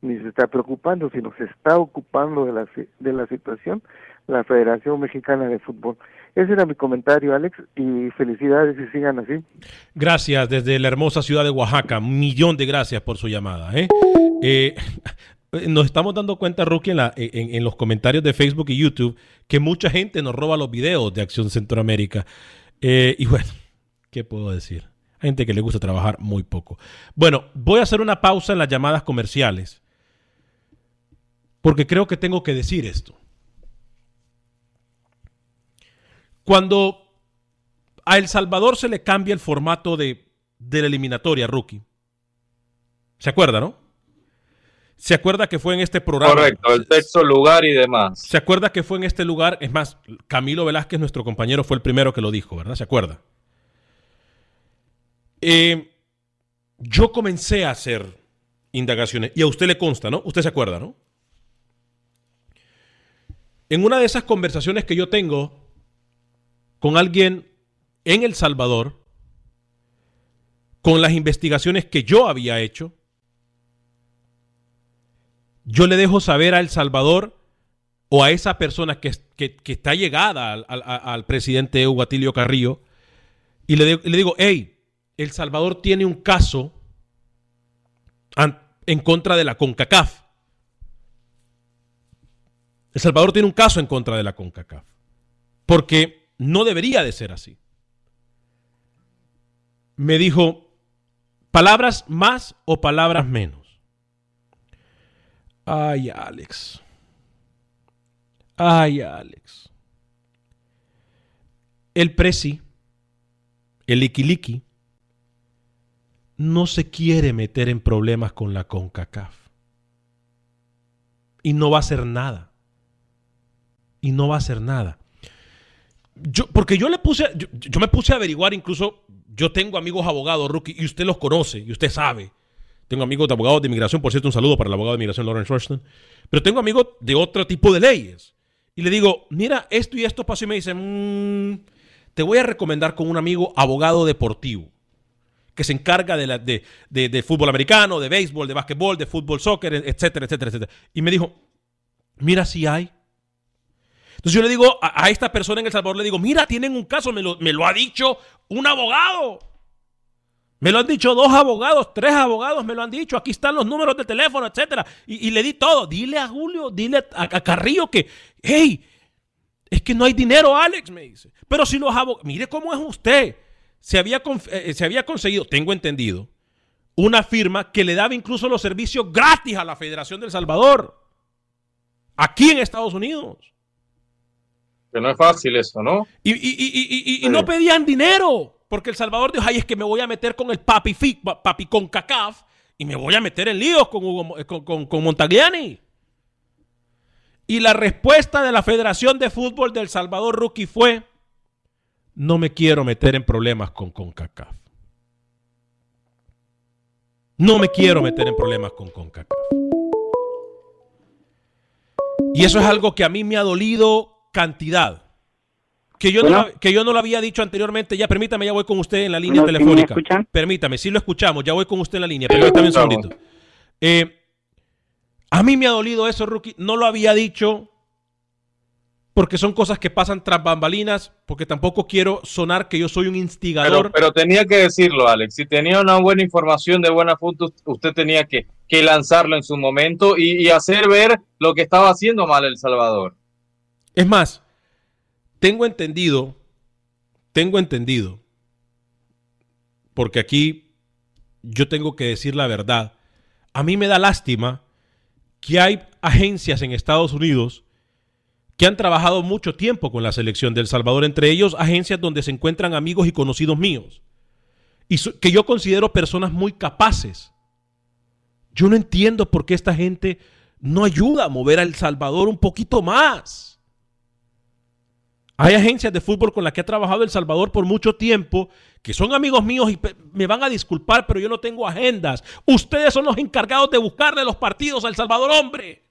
S11: ni se está preocupando sino se está ocupando de la de la situación la Federación Mexicana de Fútbol ese era mi comentario, Alex, y felicidades y sigan así.
S2: Gracias desde la hermosa ciudad de Oaxaca. Un millón de gracias por su llamada. ¿eh? Eh, nos estamos dando cuenta, Rookie, en, los comentarios de Facebook y YouTube, que mucha gente nos roba los videos de Acción Centroamérica. Eh, y bueno, ¿qué puedo decir? Hay gente que le gusta trabajar muy poco. Bueno, voy a hacer una pausa en las llamadas comerciales, porque creo que tengo que decir esto. Cuando a El Salvador se le cambia el formato de, la eliminatoria, rookie. ¿Se acuerda, no? ¿Se acuerda que fue en este programa?
S3: Correcto, el texto, lugar y demás.
S2: ¿Se acuerda que fue en este lugar? Es más, Camilo Velázquez, nuestro compañero, fue el primero que lo dijo, ¿verdad? ¿Se acuerda? Eh, yo comencé a hacer indagaciones, y a usted le consta, ¿no? Usted se acuerda, ¿no? En una de esas conversaciones que yo tengo con alguien en El Salvador, con las investigaciones que yo había hecho, yo le dejo saber a El Salvador o a esa persona que, está llegada al, presidente Evo Carrillo y le, le, digo, hey, El Salvador tiene un caso en contra de la CONCACAF. El Salvador tiene un caso en contra de la CONCACAF. Porque no debería de ser así. Me dijo, palabras más o palabras menos. Ay, Alex. Ay, Alex. El Presi, el Ikiliki, no se quiere meter en problemas con la CONCACAF. Y no va a hacer nada. Y no va a hacer nada. Yo, porque yo le puse, yo, me puse a averiguar, incluso yo tengo amigos abogados, Rookie, y usted los conoce, y usted sabe. Tengo amigos de abogados de inmigración, por cierto, un saludo para el abogado de inmigración Lawrence Rushton. Pero tengo amigos de otro tipo de leyes. Y le digo, mira, esto y esto pasó y me dice, mm, te voy a recomendar con un amigo abogado deportivo. que se encarga de, la, de, de, de fútbol americano, de béisbol, de básquetbol, de fútbol, soccer, etcétera, etcétera, etcétera. Y me dijo, mira si hay. Entonces yo le digo a, esta persona en El Salvador, le digo, mira, tienen un caso, me lo, ha dicho un abogado. Me lo han dicho dos abogados, tres abogados me lo han dicho. Aquí están los números de teléfono, etcétera. Y, le di todo. Dile a Julio, dile a, Carrillo que, hey, es que no hay dinero, Alex, me dice. Pero si los abogados, mire cómo es usted. Se había, eh, se había conseguido, tengo entendido, una firma que le daba incluso los servicios gratis a la Federación del Salvador. Aquí en Estados Unidos.
S3: Que no es fácil eso, ¿no?
S2: Y, y, y, y no pedían dinero. Porque El Salvador dijo, ay, es que me voy a meter con el papi, papi con CACAF y me voy a meter en líos con, Hugo, con, con, con Montagliani. Y la respuesta de la Federación de Fútbol del Salvador Rookie fue, no me quiero meter en problemas con CONCACAF. No me quiero meter en problemas con CONCACAF. Y eso es algo que a mí me ha dolido cantidad. Que yo, bueno. no, que yo no lo había dicho anteriormente. Ya permítame, ya voy con usted en la línea telefónica. Permítame, si sí lo escuchamos, ya voy con usted en la línea. Permítame un segundito. Eh, a mí me ha dolido eso, Rookie. No lo había dicho porque son cosas que pasan tras bambalinas, porque tampoco quiero sonar que yo soy un instigador.
S3: Pero, pero, tenía que decirlo, Alex. Si tenía una buena información de buena fuente, usted tenía que, que lanzarlo en su momento y, y, hacer ver lo que estaba haciendo mal El Salvador.
S2: Es más, tengo entendido, tengo entendido, porque aquí yo tengo que decir la verdad. A mí me da lástima que hay agencias en Estados Unidos que han trabajado mucho tiempo con la selección de El Salvador, entre ellos agencias donde se encuentran amigos y conocidos míos, y que yo considero personas muy capaces. Yo no entiendo por qué esta gente no ayuda a mover a El Salvador un poquito más. Hay agencias de fútbol con las que ha trabajado El Salvador por mucho tiempo, que son amigos míos y me van a disculpar, pero yo no tengo agendas. Ustedes son los encargados de buscarle los partidos a El Salvador, hombre.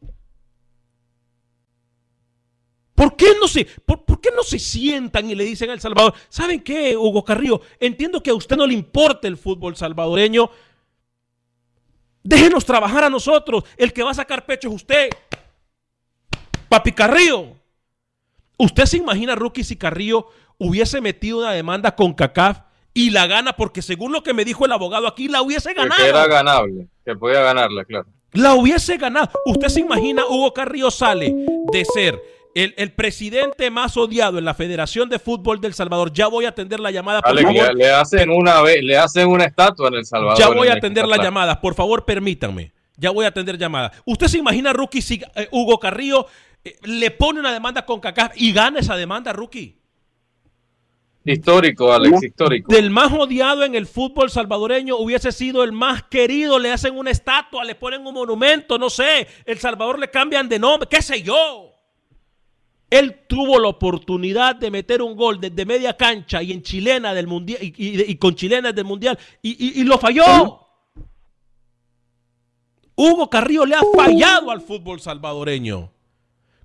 S2: ¿Por qué, no se, por, por, qué no se sientan y le dicen a El Salvador, ¿saben qué, Hugo Carrillo? Entiendo que a usted no le importa el fútbol salvadoreño. Déjenos trabajar a nosotros. El que va a sacar pecho es usted. Papi Carrillo. ¿Usted se imagina, Rookie, si Carrillo hubiese metido una demanda con CACAF y la gana? Porque según lo que me dijo el abogado aquí, la hubiese ganado.
S3: Que era ganable, que podía ganarla, claro.
S2: La hubiese ganado. ¿Usted se imagina, Hugo Carrillo sale de ser el, el, presidente más odiado en la Federación de Fútbol del Salvador. Ya voy a atender la llamada.
S3: Por Ale, favor. Le, hacen una le hacen una estatua en El Salvador.
S2: Ya voy a atender la llamada. Por favor, permítanme. Ya voy a atender llamadas. ¿Usted se imagina, Rookie, si eh, Hugo Carrillo le pone una demanda con CACAF y gana esa demanda, Rookie?
S3: Histórico, Alex, histórico.
S2: Del más odiado en el fútbol salvadoreño hubiese sido el más querido. Le hacen una estatua, le ponen un monumento, no sé. El Salvador le cambian de nombre, qué sé yo. Él tuvo la oportunidad de meter un gol desde media cancha y en chilena del mundial y, y, y con chilenas del mundial y, y, lo falló. Hugo Carrillo le ha fallado al fútbol salvadoreño.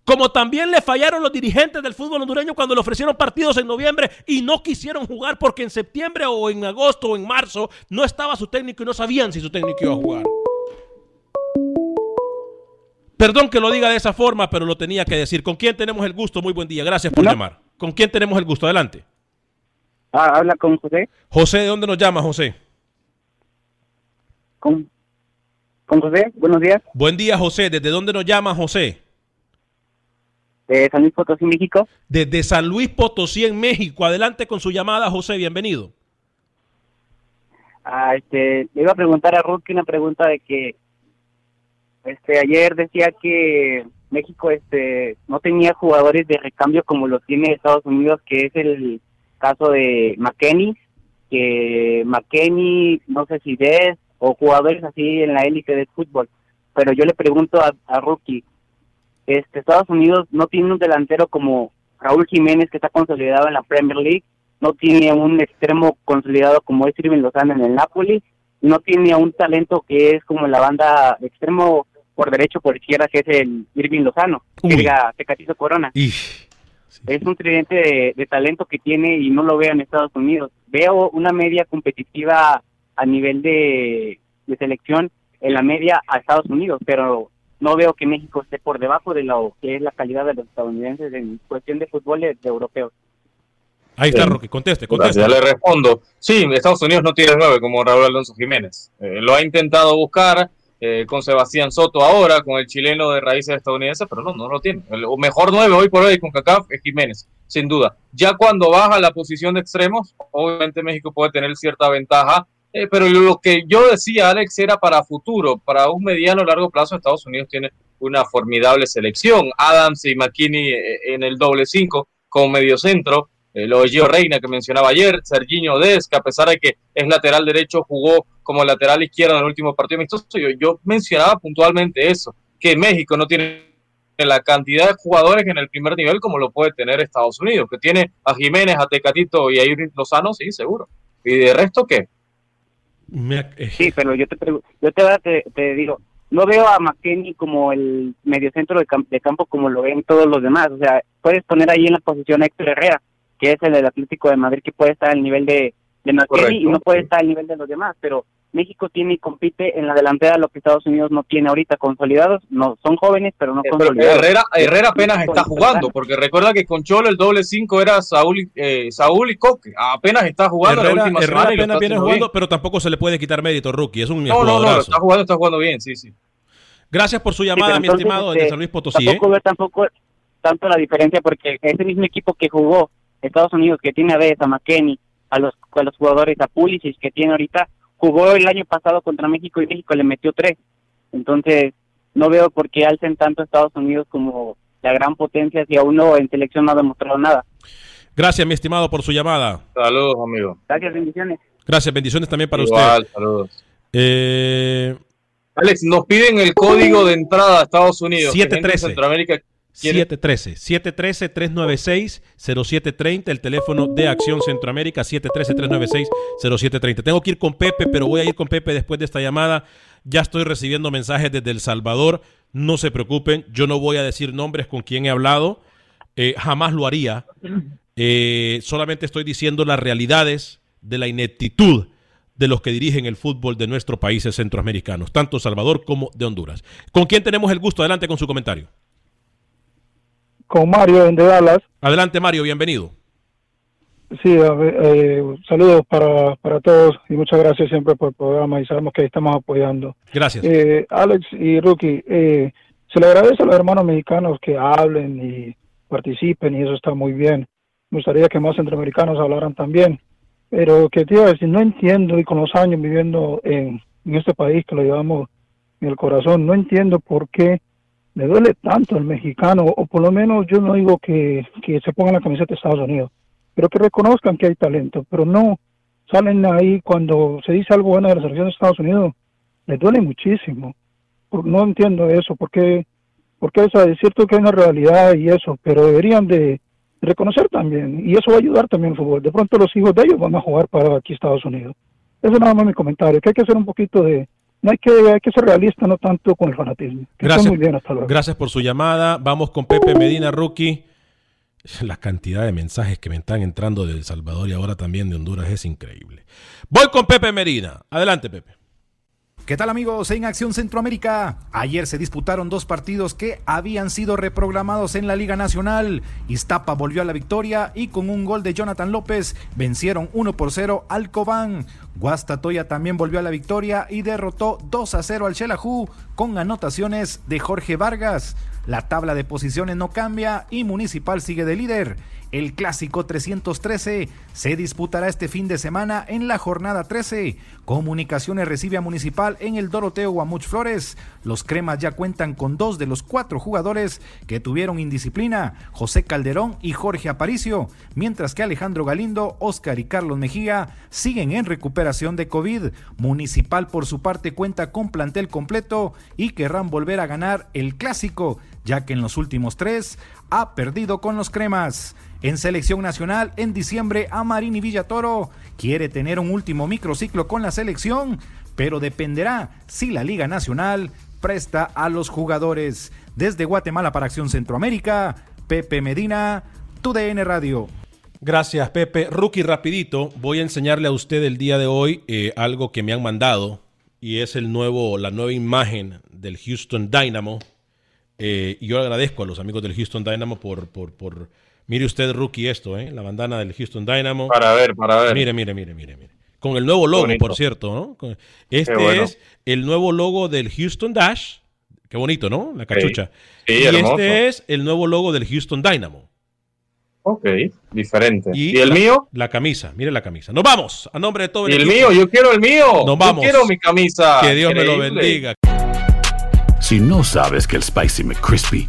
S2: Como también le fallaron los dirigentes del fútbol hondureño cuando le ofrecieron partidos en noviembre y no quisieron jugar porque en septiembre o en agosto o en marzo no estaba su técnico y no sabían si su técnico iba a jugar. Perdón que lo diga de esa forma, pero lo tenía que decir. ¿Con quién tenemos el gusto? Muy buen día. Gracias por llamar. ¿Con quién tenemos el gusto? Adelante.
S12: Ah, habla con José.
S2: José, ¿de dónde nos llama, José?
S12: Con, con José, buenos días.
S2: Buen día, José. ¿Desde dónde nos llama, José?
S12: De San Luis Potosí, México.
S2: Desde San Luis Potosí, en México. Adelante con su llamada, José. Bienvenido.
S12: Ah, este, le iba a preguntar a Ruki una pregunta de que este ayer decía que México este no tenía jugadores de recambio como lo tiene Estados Unidos que es el caso de McKenny que McKenny no sé si es o jugadores así en la élite del fútbol pero yo le pregunto a, a Rookie este Estados Unidos no tiene un delantero como Raúl Jiménez que está consolidado en la Premier League no tiene un extremo consolidado como es Irving Lozano en el Napoli no tiene un talento que es como la banda extremo por derecho por izquierda que es el Irving Lozano, que diga Tecatizo Corona.
S2: Sí.
S12: Es un tridente de, de, talento que tiene y no lo veo en Estados Unidos. Veo una media competitiva a nivel de, de selección en la media a Estados Unidos, pero no veo que México esté por debajo de lo que es la calidad de los estadounidenses en cuestión de fútbol de, de europeos.
S2: Ahí está, Rocky, conteste, conteste.
S3: Ya le respondo. Sí, Estados Unidos no tiene nueve como Raúl Alonso Jiménez. Eh, lo ha intentado buscar eh, con Sebastián Soto ahora, con el chileno de raíces estadounidenses, pero no, no lo tiene. El mejor nueve hoy por hoy con CACAF es Jiménez, sin duda. Ya cuando baja la posición de extremos, obviamente México puede tener cierta ventaja, eh, pero lo que yo decía, Alex, era para futuro, para un mediano largo plazo, Estados Unidos tiene una formidable selección. Adams y McKinney en el doble cinco como medio centro eh, lo de Gio Reina que mencionaba ayer, Serginho Des, que a pesar de que es lateral derecho, jugó como lateral izquierdo en el último partido amistoso. Yo, yo mencionaba puntualmente eso, que México no tiene la cantidad de jugadores en el primer nivel como lo puede tener Estados Unidos, que tiene a Jiménez, a Tecatito y a Irving Lozano, sí, seguro. ¿Y de resto qué?
S2: Eh,
S12: Sí, pero yo te, pregu- yo te, te, te digo, no veo a McKenny como el mediocentro de, cam- de campo como lo ven todos los demás. O sea, puedes poner ahí en la posición a Héctor Herrera, que es el del Atlético de Madrid, que puede estar al nivel de, de McKenny y no puede estar al nivel de los demás, pero México tiene y compite en la delantera lo que Estados Unidos no tiene ahorita consolidados, no son jóvenes, pero no
S3: Eh, Pero
S12: consolidados.
S3: Herrera, Herrera apenas está
S12: es
S3: jugando, porque recuerda que con Cholo el doble cinco era Saúl, y- eh, Saúl y Coque. Apenas está jugando la
S2: Herrera,
S3: última
S2: Herrera
S3: semana y lo
S2: apenas viene jugando,
S3: bien.
S2: pero tampoco se le puede quitar mérito, Rookie. Es un
S3: No, no, no, está jugando, está jugando bien, sí, sí.
S2: Gracias por su
S12: Sí,
S2: llamada, mi estimado,
S12: este,
S2: desde San Luis Potosí. ¿eh?
S12: Tampoco veo tampoco tanto la diferencia porque ese mismo equipo que jugó Estados Unidos, que tiene a Vez, a McKenny, a los, a los jugadores, a Pulisic que tiene ahorita, jugó el año pasado contra México y México le metió tres. Entonces, no veo por qué alcen tanto a Estados Unidos como la gran potencia si aún no en selección no ha demostrado nada.
S2: Gracias, mi estimado, por su llamada.
S3: Saludos, amigo.
S12: Gracias, bendiciones.
S2: Gracias, bendiciones también para
S3: Igual,
S2: usted.
S3: saludos.
S2: Eh,
S3: Alex, nos piden el código de entrada a Estados Unidos. que gente en
S2: 713.
S3: Centroamérica quiere-
S2: 713 713 396 0730 el teléfono de Acción Centroamérica 713 396 0730 tengo que ir con Pepe pero voy a ir con Pepe después de esta llamada ya estoy recibiendo mensajes desde El Salvador no se preocupen yo no voy a decir nombres con quien he hablado eh, jamás lo haría Eh, solamente estoy diciendo las realidades de la ineptitud de los que dirigen el fútbol de nuestros países centroamericanos, tanto Salvador como de Honduras. ¿Con quién tenemos el gusto? Adelante con su comentario.
S13: Con Mario de Dallas.
S2: Adelante, Mario, bienvenido.
S13: Sí, eh, saludos para, para todos y muchas gracias siempre por el programa y sabemos que ahí estamos apoyando.
S2: Gracias.
S13: Eh, Alex y Rookie, eh, se le agradece a los hermanos mexicanos que hablen y participen y eso está muy bien. Me gustaría que más centroamericanos hablaran también. Pero que te iba a decir, no entiendo y con los años viviendo en, en este país que lo llevamos en el corazón, no entiendo por qué le duele tanto al mexicano, o por lo menos yo no digo que, que se pongan la camiseta de Estados Unidos, pero que reconozcan que hay talento, pero no salen ahí cuando se dice algo bueno de la selección de Estados Unidos, les duele muchísimo. No entiendo eso, porque, porque o sea, es cierto que hay una realidad y eso, pero deberían de reconocer también, y eso va a ayudar también al fútbol. De pronto los hijos de ellos van a jugar para aquí Estados Unidos. Eso nada más mi comentario, que hay que hacer un poquito de, no hay que, hay que ser realista, no tanto con el fanatismo. Que
S2: Gracias.
S13: estén muy bien, hasta luego.
S2: Gracias por su llamada. Vamos con Pepe Medina, rookie. La cantidad de mensajes que me están entrando de El Salvador y ahora también de Honduras es increíble. Voy con Pepe Medina. Adelante, Pepe.
S14: ¿Qué tal amigos en Acción Centroamérica? Ayer se disputaron dos partidos que habían sido reprogramados en la Liga Nacional. Iztapa volvió a la victoria y con un gol de Jonathan López vencieron 1 por 0 al Cobán. Guastatoya también volvió a la victoria y derrotó 2 a 0 al Xelajú con anotaciones de Jorge Vargas. La tabla de posiciones no cambia y Municipal sigue de líder. El clásico 313 se disputará este fin de semana en la jornada 13. Comunicaciones recibe a Municipal en el Doroteo Guamuch Flores. Los cremas ya cuentan con dos de los cuatro jugadores que tuvieron indisciplina, José Calderón y Jorge Aparicio, mientras que Alejandro Galindo, Oscar y Carlos Mejía siguen en recuperación de COVID. Municipal por su parte cuenta con plantel completo y querrán volver a ganar el clásico, ya que en los últimos tres ha perdido con los cremas. En selección nacional, en diciembre, Amarini Villatoro quiere tener un último microciclo con la selección, pero dependerá si la Liga Nacional presta a los jugadores. Desde Guatemala para Acción Centroamérica, Pepe Medina, TUDN Radio.
S2: Gracias, Pepe. Rookie, rapidito, voy a enseñarle a usted el día de hoy eh, algo que me han mandado y es el nuevo, la nueva imagen del Houston Dynamo. Eh, y yo agradezco a los amigos del Houston Dynamo por, por, por... Mire usted, Rookie, esto, ¿eh? La bandana del Houston Dynamo.
S3: Para ver, para ver.
S2: Mire, mire, mire, mire, mire. Con el nuevo logo, por cierto, ¿no? Este
S3: bueno.
S2: es el nuevo logo del Houston Dash. Qué bonito, ¿no? La cachucha.
S3: Sí,
S2: y
S3: hermoso.
S2: este es el nuevo logo del Houston Dynamo.
S3: Ok, diferente. ¿Y,
S2: Y
S3: el
S2: la-
S3: mío?
S2: La camisa, mire la camisa. Nos vamos, a nombre de todo
S3: ¿Y el
S2: equipo.
S3: mío? Yo quiero el mío.
S2: Nos vamos.
S3: Yo quiero mi camisa.
S2: Que Dios me lo bendiga.
S15: Si no sabes que el Spicy McCrispy